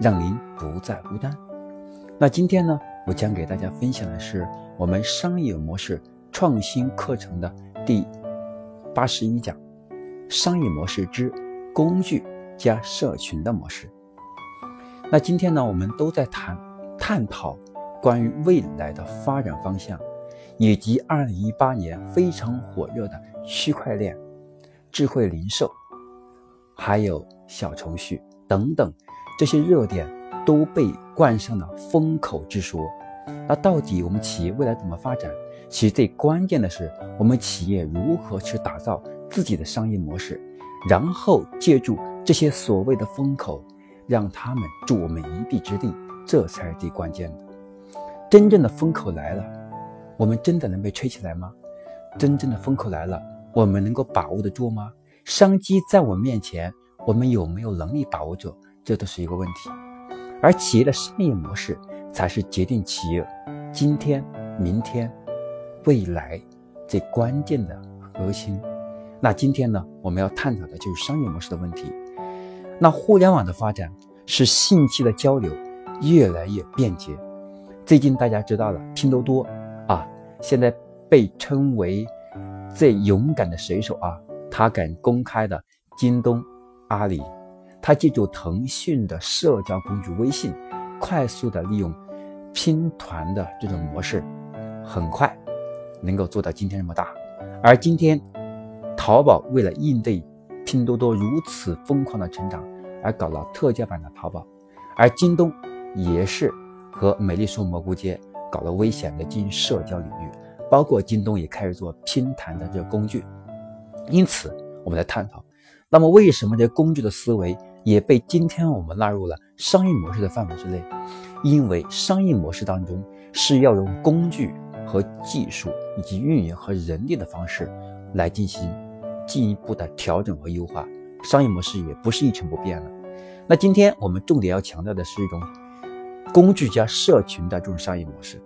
让您不再孤单。那今天呢，我将给大家分享的是我们商业模式创新课程的第八十一讲：商业模式之工具加社群的模式。那今天呢，我们都在谈探讨关于未来的发展方向，以及二零一八年非常火热的区块链、智慧零售，还有小程序等等。这些热点都被冠上了风口之说，那到底我们企业未来怎么发展？其实最关键的是我们企业如何去打造自己的商业模式，然后借助这些所谓的风口，让他们助我们一臂之力，这才是最关键的。真正的风口来了，我们真的能被吹起来吗？真正的风口来了，我们能够把握得住吗？商机在我面前，我们有没有能力把握住？这都是一个问题，而企业的商业模式才是决定企业今天、明天、未来最关键的核心。那今天呢，我们要探讨的就是商业模式的问题。那互联网的发展使信息的交流越来越便捷。最近大家知道了，拼多多啊，现在被称为最勇敢的水手啊，他敢公开的京东、阿里。他借助腾讯的社交工具微信，快速的利用拼团的这种模式，很快能够做到今天这么大。而今天，淘宝为了应对拼多多如此疯狂的成长，而搞了特价版的淘宝，而京东也是和美丽说蘑菇街搞了危险的经营社交领域，包括京东也开始做拼团的这个工具。因此，我们来探讨，那么为什么这工具的思维？也被今天我们纳入了商业模式的范围之内，因为商业模式当中是要用工具和技术以及运营和人力的方式来进行进一步的调整和优化，商业模式也不是一成不变的。那今天我们重点要强调的是一种工具加社群的这种商业模式。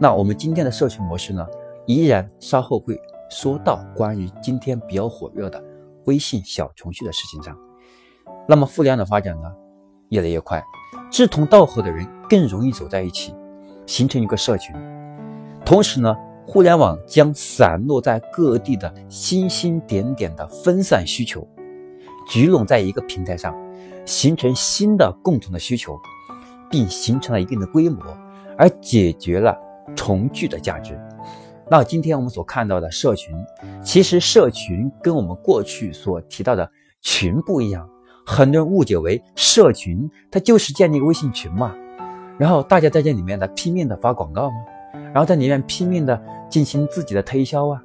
那我们今天的社群模式呢，依然稍后会说到关于今天比较火热的微信小程序的事情上。那么互联网的发展呢，越来越快，志同道合的人更容易走在一起，形成一个社群。同时呢，互联网将散落在各地的星星点点的分散需求，聚拢在一个平台上，形成新的共同的需求，并形成了一定的规模，而解决了重聚的价值。那今天我们所看到的社群，其实社群跟我们过去所提到的群不一样。很多人误解为社群，它就是建立一个微信群嘛，然后大家在这里面呢拼命的发广告嘛，然后在里面拼命的进行自己的推销啊，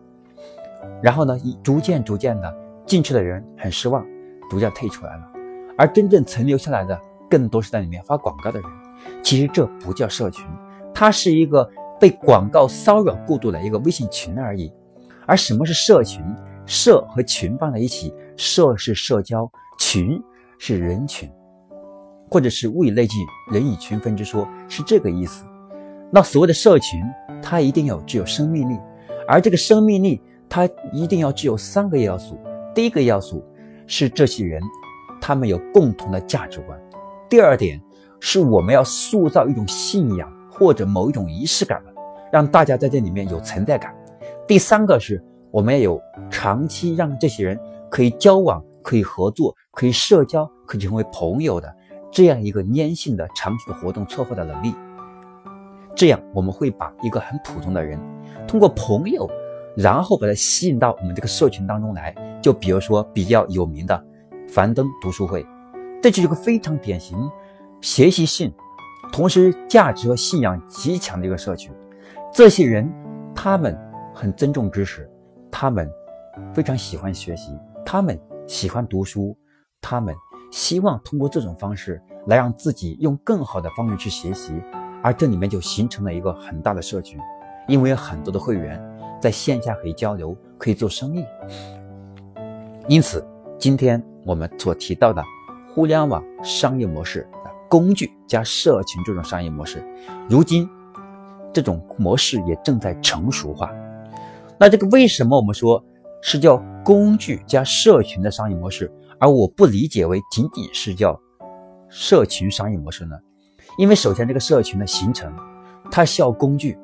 然后呢，逐渐逐渐的进去的人很失望，逐渐退出来了，而真正存留下来的更多是在里面发广告的人。其实这不叫社群，它是一个被广告骚扰过度的一个微信群而已。而什么是社群？社和群放在一起，社是社交，群。是人群，或者是物以类聚，人以群分之说，是这个意思。那所谓的社群，它一定要具有生命力，而这个生命力，它一定要具有三个要素。第一个要素是这些人，他们有共同的价值观；第二点是我们要塑造一种信仰或者某一种仪式感，让大家在这里面有存在感；第三个是我们要有长期让这些人可以交往、可以合作。可以社交，可以成为朋友的这样一个粘性的长期的活动策划的能力，这样我们会把一个很普通的人通过朋友，然后把他吸引到我们这个社群当中来。就比如说比较有名的樊登读书会，这就是一个非常典型学习性，同时价值和信仰极强的一个社群。这些人他们很尊重知识，他们非常喜欢学习，他们喜欢读书。他们希望通过这种方式来让自己用更好的方式去学习，而这里面就形成了一个很大的社群，因为有很多的会员在线下可以交流，可以做生意。因此，今天我们所提到的互联网商业模式工具加社群这种商业模式，如今这种模式也正在成熟化。那这个为什么我们说是叫工具加社群的商业模式，而我不理解为仅仅是叫社群商业模式呢？因为首先这个社群的形成，它需要工具，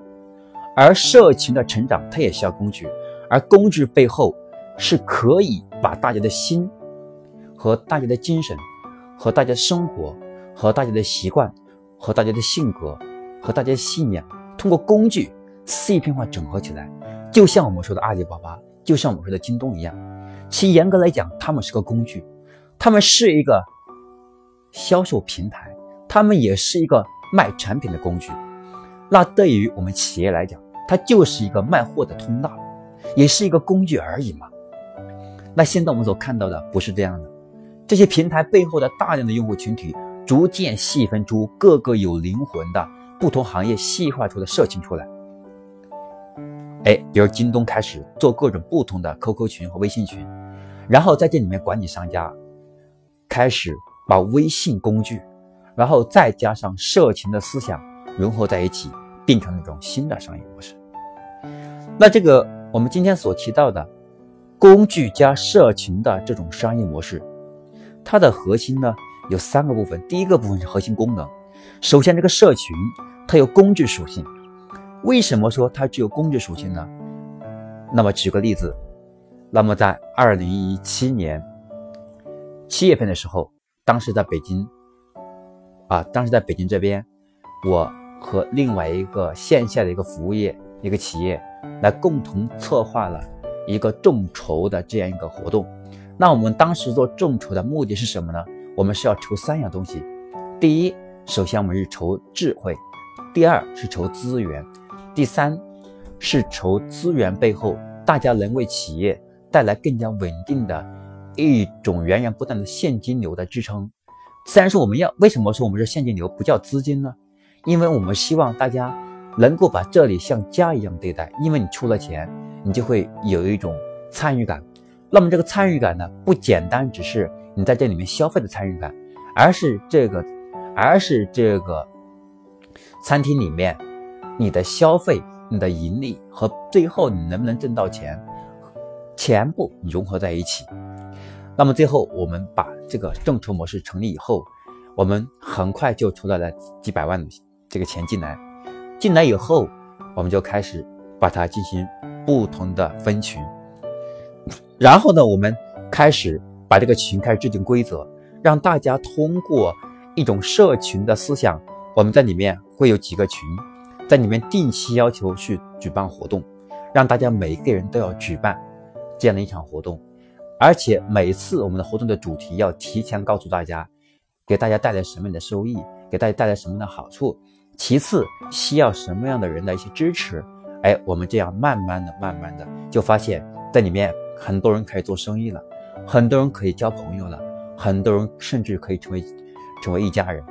而社群的成长它也需要工具，而工具背后。是可以把大家的心和大家的精神和大家生活和大家的习惯和大家的性格和大家的信念，通过工具碎片化整合起来，就像我们说的阿里巴巴，就像我们说的京东一样。其严格来讲，他们是个工具，他们是一个销售平台，他们也是一个卖产品的工具。那对于我们企业来讲，它就是一个卖货的通道，也是一个工具而已嘛。那现在我们所看到的不是这样的，这些平台背后的大量的用户群体，逐渐细分出各个有灵魂的不同行业细化出的社群出来。哎，比如京东开始做各种不同的 QQ 群和微信群，然后在这里面管理商家，开始把微信工具，然后再加上社群的思想融合在一起，变成一种新的商业模式。那这个我们今天所提到的。工具加社群的这种商业模式，它的核心呢有三个部分。第一个部分是核心功能。首先，这个社群它有工具属性。为什么说它具有工具属性呢？那么举个例子，那么在二零一七年七月份的时候，当时在北京，啊，当时在北京这边，我和另外一个线下的一个服务业一个企业来共同策划了。一个众筹的这样一个活动，那我们当时做众筹的目的是什么呢？我们是要筹三样东西。第一，首先我们是筹智慧；第二是筹资源；第三是筹资源背后大家能为企业带来更加稳定的一种源源不断的现金流的支撑。虽然说我们要为什么说我们是现金流不叫资金呢？因为我们希望大家能够把这里像家一样对待，因为你出了钱。你就会有一种参与感，那么这个参与感呢，不简单只是你在这里面消费的参与感，而是这个，而是这个餐厅里面你的消费、你的盈利和最后你能不能挣到钱，全部融合在一起。那么最后我们把这个众筹模式成立以后，我们很快就筹到了几百万这个钱进来，进来以后我们就开始把它进行。不同的分群，然后呢，我们开始把这个群开始制定规则，让大家通过一种社群的思想，我们在里面会有几个群，在里面定期要求去举办活动，让大家每一个人都要举办这样的一场活动，而且每次我们的活动的主题要提前告诉大家，给大家带来什么样的收益，给大家带来什么样的好处，其次需要什么样的人的一些支持。哎，我们这样慢慢的、慢慢的，就发现，在里面很多人可以做生意了，很多人可以交朋友了，很多人甚至可以成为成为一家人。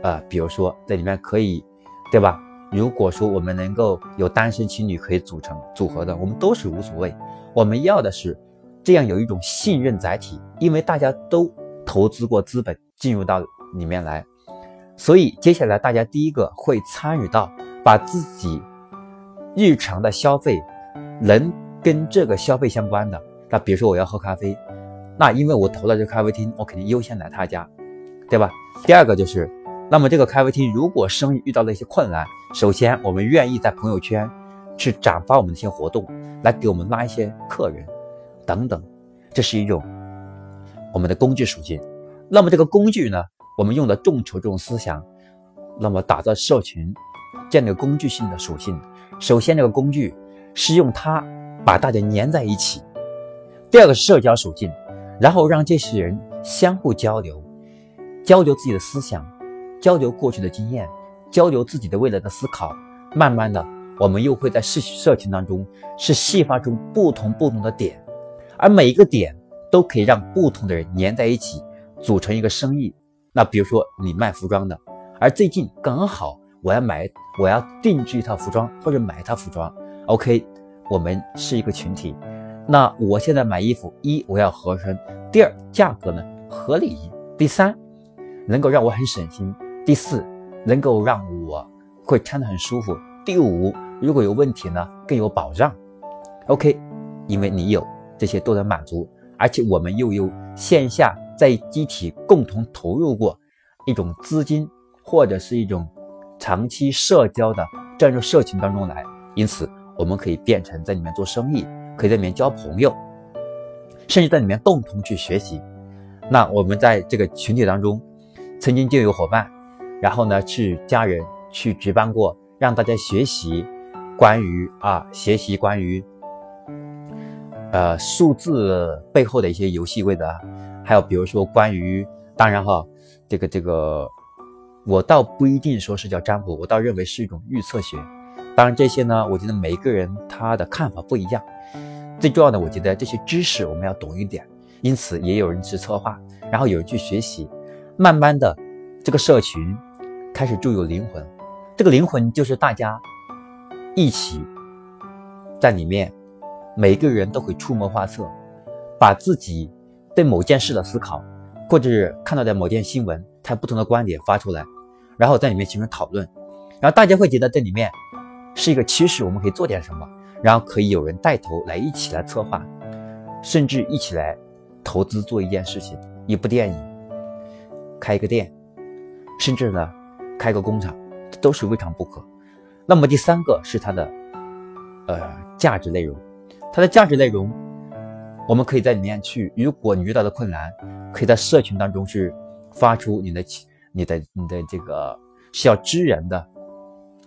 啊，比如说在里面可以，对吧？如果说我们能够有单身情侣可以组成组合的，我们都是无所谓。我们要的是这样有一种信任载体，因为大家都投资过资本进入到里面来，所以接下来大家第一个会参与到把自己。日常的消费能跟这个消费相关的，那比如说我要喝咖啡，那因为我投了这个咖啡厅，我肯定优先来他家，对吧？第二个就是，那么这个咖啡厅如果生意遇到了一些困难，首先我们愿意在朋友圈去转发我们的一些活动，来给我们拉一些客人，等等，这是一种我们的工具属性。那么这个工具呢，我们用的众筹这种思想，那么打造社群，建立工具性的属性。首先，这个工具是用它把大家粘在一起；第二个社交属性，然后让这些人相互交流，交流自己的思想，交流过去的经验，交流自己的未来的思考。慢慢的，我们又会在社社群当中是细化出不同不同的点，而每一个点都可以让不同的人粘在一起，组成一个生意那比如说你卖服装的，而最近刚好我要买，我要定制一套服装或者买一套服装。OK，我们是一个群体。那我现在买衣服，一我要合身，第二价格呢合理，第三能够让我很省心，第四能够让我会穿得很舒服，第五如果有问题呢更有保障。OK，因为你有这些都能满足，而且我们又有线下在集体共同投入过一种资金或者是一种长期社交的这样一个社群当中来，因此我们可以变成在里面做生意。可以在里面交朋友，甚至在里面共同去学习。那我们在这个群体当中，曾经就有伙伴，然后呢去家人去举办过，让大家学习关于啊学习关于呃数字背后的一些游戏规则，还有比如说关于，当然哈，这个这个我倒不一定说是叫占卜，我倒认为是一种预测学。当然这些呢，我觉得每一个人他的看法不一样。最重要的，我觉得这些知识我们要懂一点，因此也有人去策划，然后有人去学习，慢慢的，这个社群开始注有灵魂。这个灵魂就是大家一起在里面，每个人都会出谋划策，把自己对某件事的思考，或者是看到的某件新闻，它不同的观点发出来，然后在里面形成讨论，然后大家会觉得这里面是一个趋势，我们可以做点什么。然后可以有人带头来一起来策划，甚至一起来投资做一件事情，一部电影，开一个店，甚至呢开个工厂，都是未尝不可。那么第三个是它的呃价值内容，它的价值内容，我们可以在里面去，如果你遇到的困难，可以在社群当中去发出你的你的你的这个需要支援的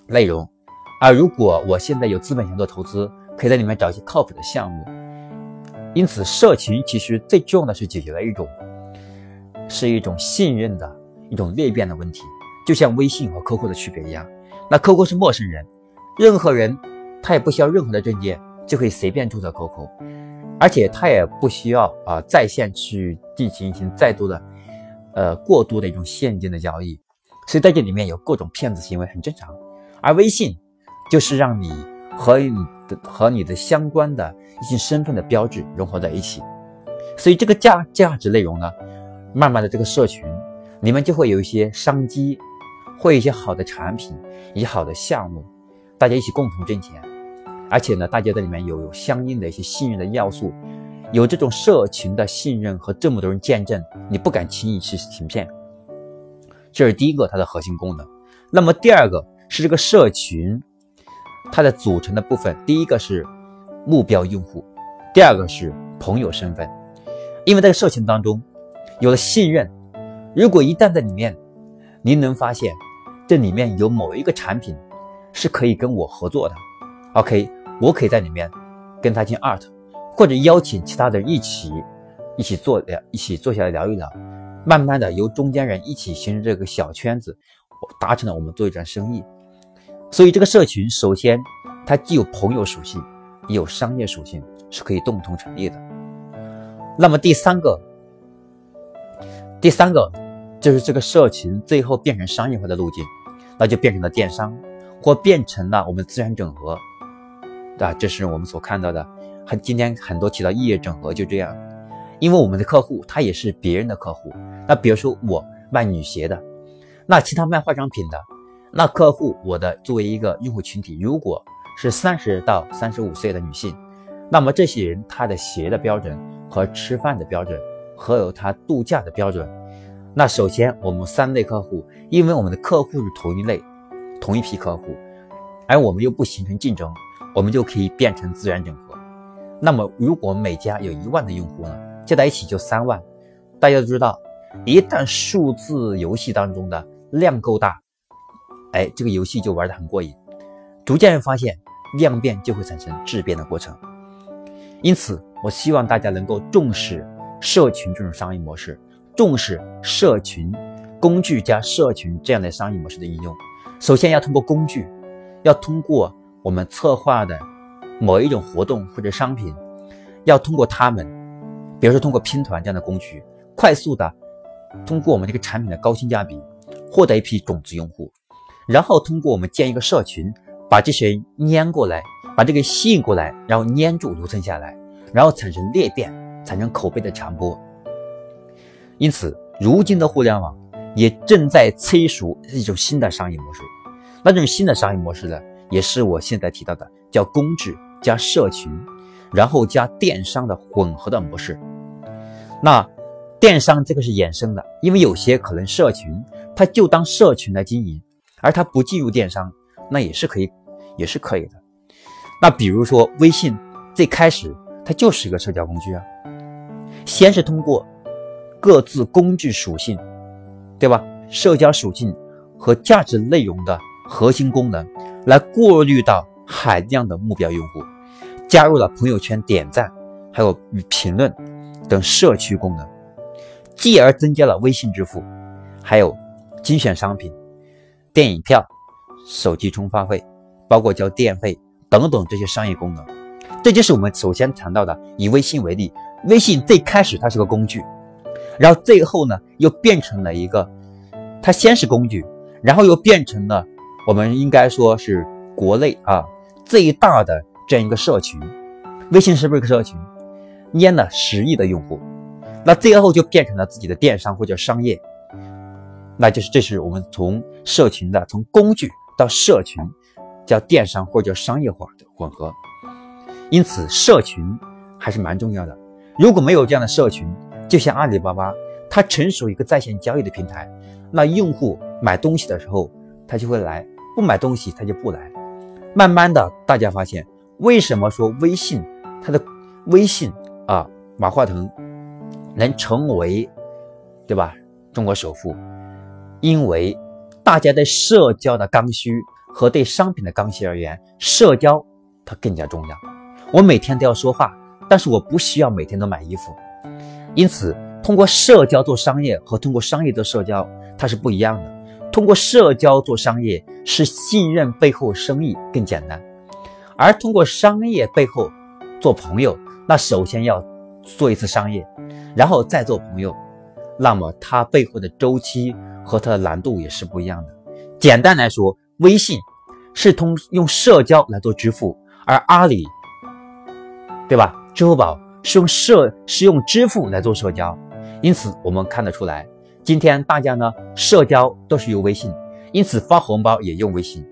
内容。而如果我现在有资本想做投资，可以在里面找一些靠谱的项目。因此，社群其实最重要的是解决了一种，是一种信任的一种裂变的问题。就像微信和 QQ 的区别一样，那 QQ 是陌生人，任何人他也不需要任何的证件就可以随便注册 QQ，而且他也不需要啊在线去进行一些再多的，呃过多的一种现金的交易，所以在这里面有各种骗子行为很正常。而微信。就是让你和你的和你的相关的一些身份的标志融合在一起，所以这个价价值内容呢，慢慢的这个社群里面就会有一些商机，会一些好的产品，一些好的项目，大家一起共同挣钱，而且呢，大家在里面有相应的一些信任的要素，有这种社群的信任和这么多人见证，你不敢轻易去行骗，这是第一个它的核心功能。那么第二个是这个社群。它的组成的部分，第一个是目标用户，第二个是朋友身份。因为这个社群当中有了信任，如果一旦在里面，您能发现这里面有某一个产品是可以跟我合作的，OK，我可以在里面跟他进 art，或者邀请其他的人一起一起做聊，一起坐下来聊一聊，慢慢的由中间人一起形成这个小圈子，达成了我们做一桩生意。所以这个社群首先，它既有朋友属性，也有商业属性，是可以共同成立的。那么第三个，第三个就是这个社群最后变成商业化的路径，那就变成了电商，或变成了我们资源整合，啊，这是我们所看到的。很今天很多提到异业整合就这样，因为我们的客户他也是别人的客户。那比如说我卖女鞋的，那其他卖化妆品的。那客户，我的作为一个用户群体，如果是三十到三十五岁的女性，那么这些人她的鞋的标准和吃饭的标准，和有她度假的标准，那首先我们三类客户，因为我们的客户是同一类，同一批客户，而我们又不形成竞争，我们就可以变成资源整合。那么如果每家有一万的用户呢，加在一起就三万。大家都知道，一旦数字游戏当中的量够大。哎，这个游戏就玩得很过瘾，逐渐发现量变就会产生质变的过程。因此，我希望大家能够重视社群这种商业模式，重视社群工具加社群这样的商业模式的应用。首先要通过工具，要通过我们策划的某一种活动或者商品，要通过他们，比如说通过拼团这样的工具，快速的通过我们这个产品的高性价比，获得一批种子用户，然后通过我们建一个社群，把这些粘过来，把这个吸引过来，然后粘住留存下来，然后产生裂变，产生口碑的传播。因此，如今的互联网也正在催熟一种新的商业模式。那种新的商业模式呢，也是我现在提到的，叫公制加社群，然后加电商的混合的模式。那电商这个是衍生的，因为有些可能社群，它就当社群来经营，而它不进入电商，那也是可以，也是可以的。那比如说微信，最开始它就是一个社交工具啊，先是通过。各自工具属性，对吧？社交属性和价值内容的核心功能，来过滤到海量的目标用户，加入了朋友圈点赞，还有与评论等社区功能，继而增加了微信支付，还有精选商品、电影票、手机充话费，包括交电费等等这些商业功能。这就是我们首先谈到的，以微信为例，微信最开始它是个工具。然后最后呢，又变成了一个，它先是工具，然后又变成了我们应该说是国内啊最大的这样一个社群。微信是不是个社群？淹了十亿的用户，那最后就变成了自己的电商或者商业，那就是这是我们从社群的从工具到社群，叫电商或者叫商业化的混合。因此，社群还是蛮重要的。如果没有这样的社群，就像阿里巴巴，它成熟一个在线交易的平台，那用户买东西的时候，他就会来；不买东西，他就不来。慢慢的，大家发现，为什么说微信它的微信啊，马化腾能成为，对吧？中国首富，因为大家对社交的刚需和对商品的刚需而言，社交它更加重要。我每天都要说话，但是我不需要每天都买衣服。因此，通过社交做商业和通过商业做社交，它是不一样的。通过社交做商业是信任背后生意更简单，而通过商业背后做朋友，那首先要做一次商业，然后再做朋友，那么它背后的周期和它的难度也是不一样的。简单来说，微信是通用社交来做支付，而阿里，对吧？支付宝。是用社是用支付来做社交，因此我们看得出来，今天大家呢社交都是用微信，因此发红包也用微信，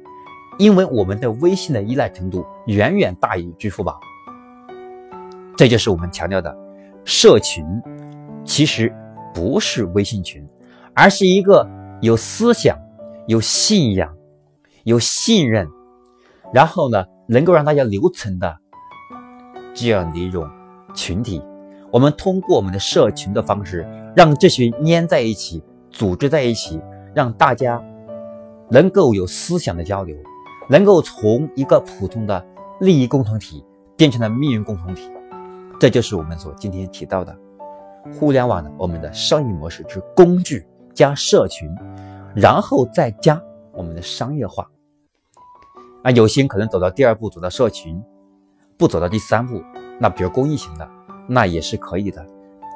因为我们的微信的依赖程度远远大于支付宝。这就是我们强调的，社群其实不是微信群，而是一个有思想、有信仰、有信任，然后呢能够让大家留存的这样的一种。群体，我们通过我们的社群的方式，让这些粘在一起，组织在一起，让大家能够有思想的交流，能够从一个普通的利益共同体变成了命运共同体。这就是我们所今天提到的互联网的我们的商业模式之工具加社群，然后再加我们的商业化。啊，有些人可能走到第二步，走到社群，不走到第三步。那比如公益型的，那也是可以的。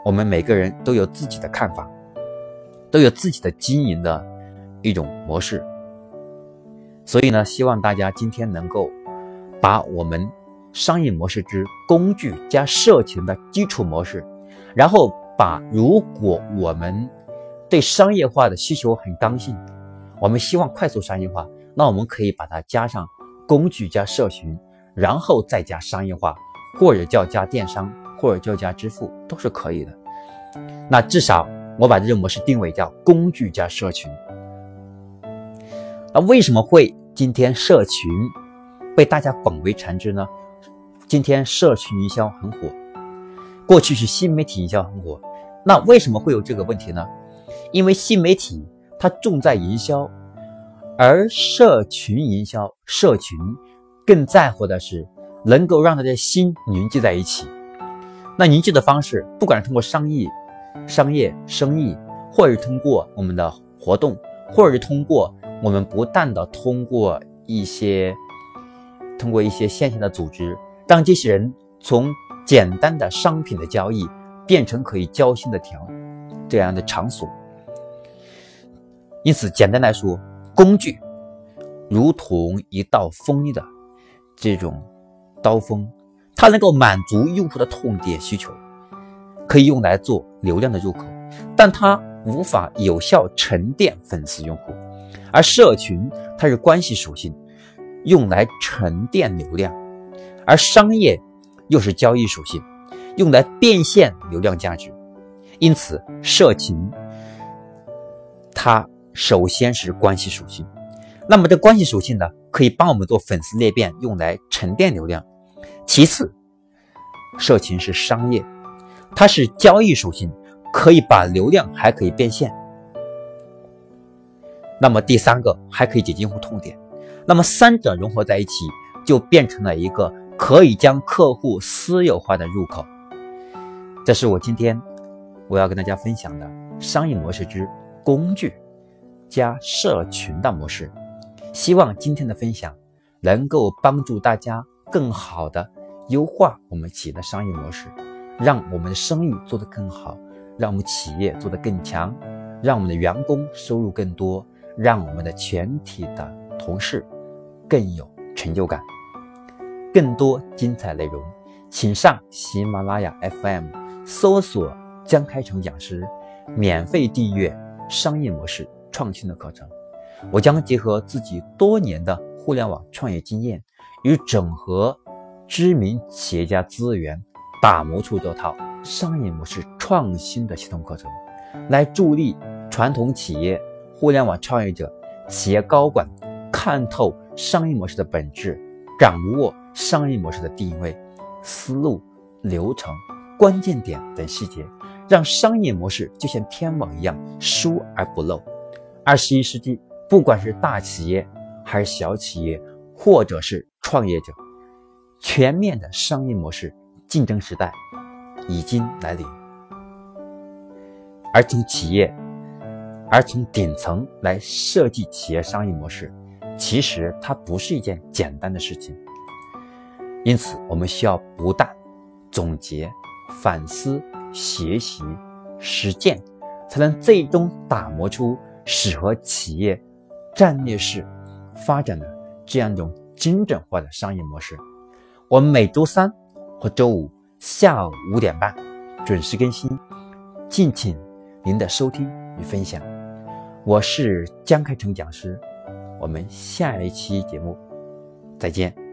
我们每个人都有自己的看法，都有自己的经营的一种模式。所以呢，希望大家今天能够把我们商业模式之工具加社群的基础模式，然后把如果我们对商业化的需求很刚性，我们希望快速商业化，那我们可以把它加上工具加社群，然后再加商业化。或者叫加电商，或者叫加支付，都是可以的。那至少我把这种模式定位叫工具加社群。那为什么会今天社群被大家广为传知呢？今天社群营销很火，过去是新媒体营销很火。那为什么会有这个问题呢？因为新媒体它重在营销，而社群营销，社群更在乎的是。能够让他的心凝聚在一起，那凝聚的方式，不管是通过商业、商业生意，或者是通过我们的活动，或者是通过我们不断的通过一些，通过一些线下的组织，让这些人从简单的商品的交易变成可以交心的条这样的场所，因此，简单来说，工具如同一道锋利的这种刀锋，它能够满足用户的痛点需求，可以用来做流量的入口，但它无法有效沉淀粉丝用户。而社群它是关系属性，用来沉淀流量；而商业又是交易属性，用来变现流量价值。因此，社群它首先是关系属性。那么这关系属性呢，可以帮我们做粉丝裂变，用来沉淀流量。其次，社群是商业，它是交易属性，可以把流量还可以变现。那么第三个还可以解决用户痛点，那么三者融合在一起，就变成了一个可以将客户私有化的入口。这是我今天我要跟大家分享的商业模式之工具加社群的模式。希望今天的分享能够帮助大家更好的优化我们企业的商业模式，让我们的生意做得更好，让我们企业做得更强，让我们的员工收入更多。让我们的全体的同事更有成就感。更多精彩内容，请上喜马拉雅 FM 搜索江开成讲师，免费订阅商业模式创新的课程。我将结合自己多年的互联网创业经验，与整合知名企业家资源，打磨出这套商业模式创新的系统课程，来助力传统企业。互联网创业者、企业高管看透商业模式的本质，掌握商业模式的定位、思路、流程、关键点等细节，让商业模式就像天网一样疏而不漏。二十一世纪，不管是大企业还是小企业，或者是创业者，全面的商业模式竞争时代已经来临，而从企业。而从顶层来设计企业商业模式，其实它不是一件简单的事情。因此，我们需要不断总结、反思、学习、实践，才能最终打磨出适合企业战略式发展的这样一种精准化的商业模式。我们每周三和周五下午五点半准时更新，敬请您的收听与分享。我是江开成讲师，我们下一期节目再见。